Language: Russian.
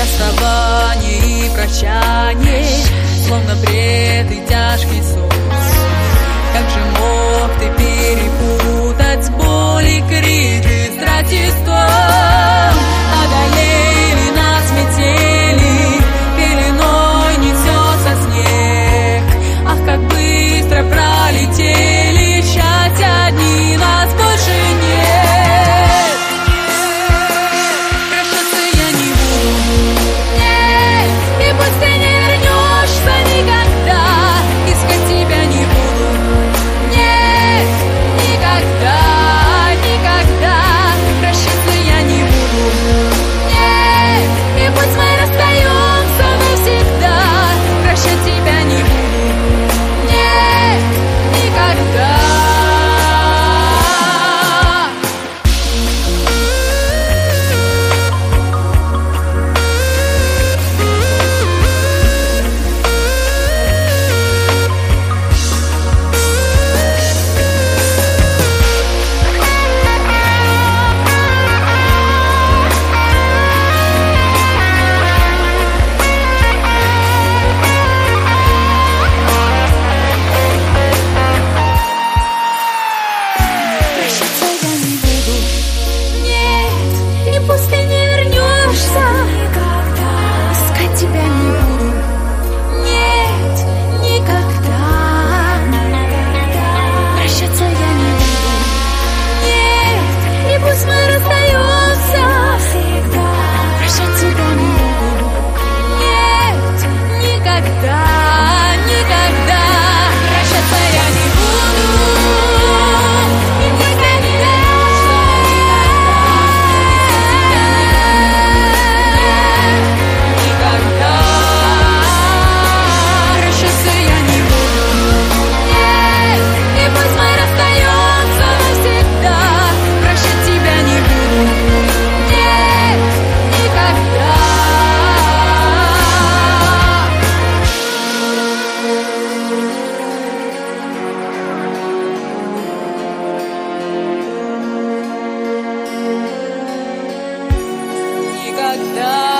Расставание и прощание Словно бред и тяжкий сон. Как же мог like that.